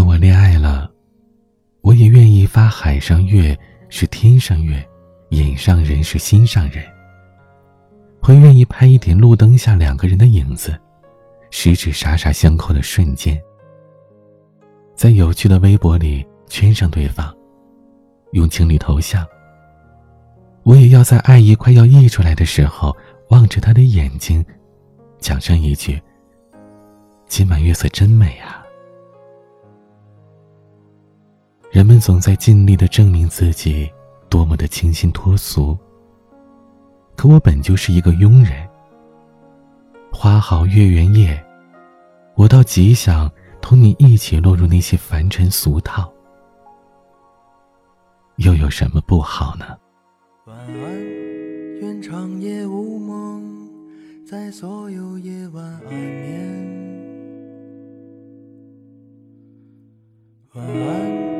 等我恋爱了，我也愿意发海上月是天上月，眼上人是心上人。会愿意拍一点路灯下两个人的影子，十指傻傻相扣的瞬间，在有趣的微博里圈上对方，用情侣头像。我也要在爱意快要溢出来的时候，望着他的眼睛，讲上一句：“今晚月色真美啊。”人们总在尽力的证明自己多么的清新脱俗，可我本就是一个庸人。花好月圆夜，我倒极想同你一起落入那些凡尘俗套，又有什么不好呢？晚安，愿长夜无梦，在所有夜晚安眠。晚安，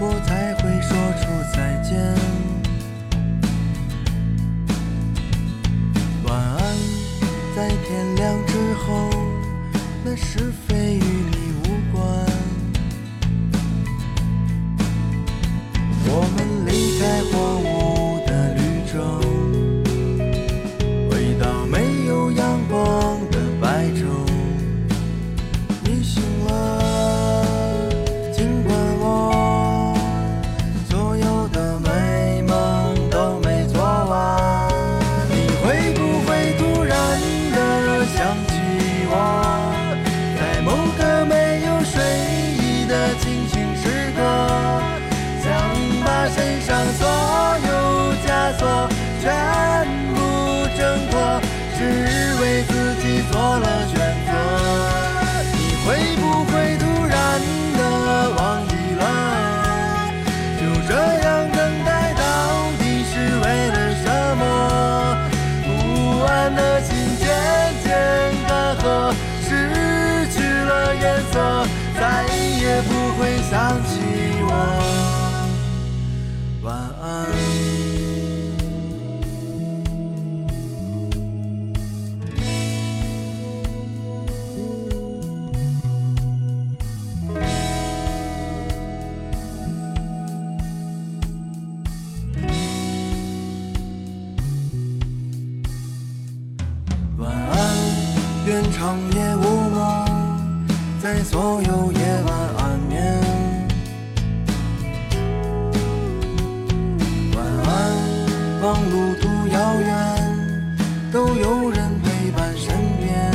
我才会说出再见。晚安，在天亮之后，那是颜色，再也不会想起我。晚安。晚安，愿长夜无，在所有夜晚安眠。晚安，望路途遥远，都有人陪伴身边。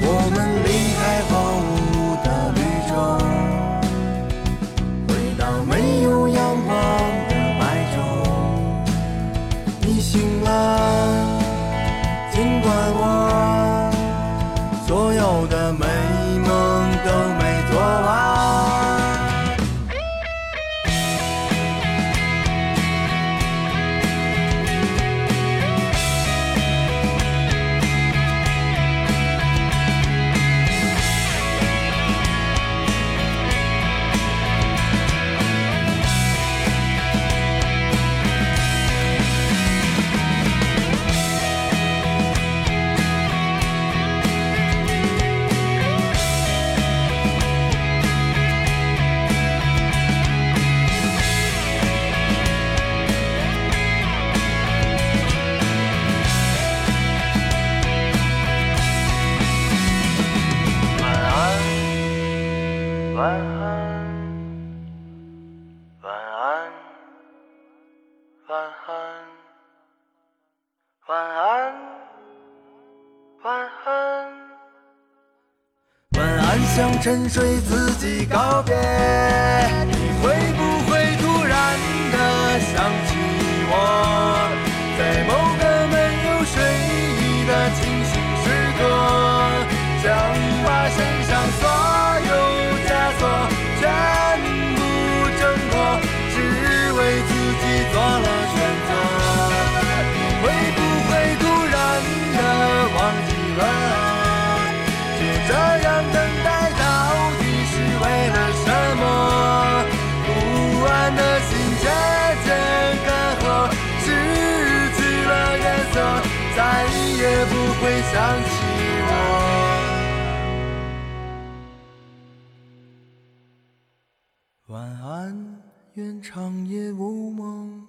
我们离开荒芜的绿洲，回到没有阳光的白昼。你醒了，晚安，晚安，晚安，晚安，晚安，向沉睡自己告别。你会不会突然的想起我，晚安愿长夜无梦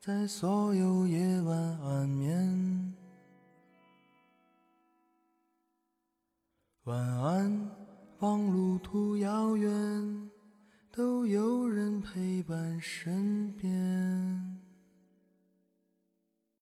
在所有夜晚安眠。晚安望路途遥远都有人陪伴身边。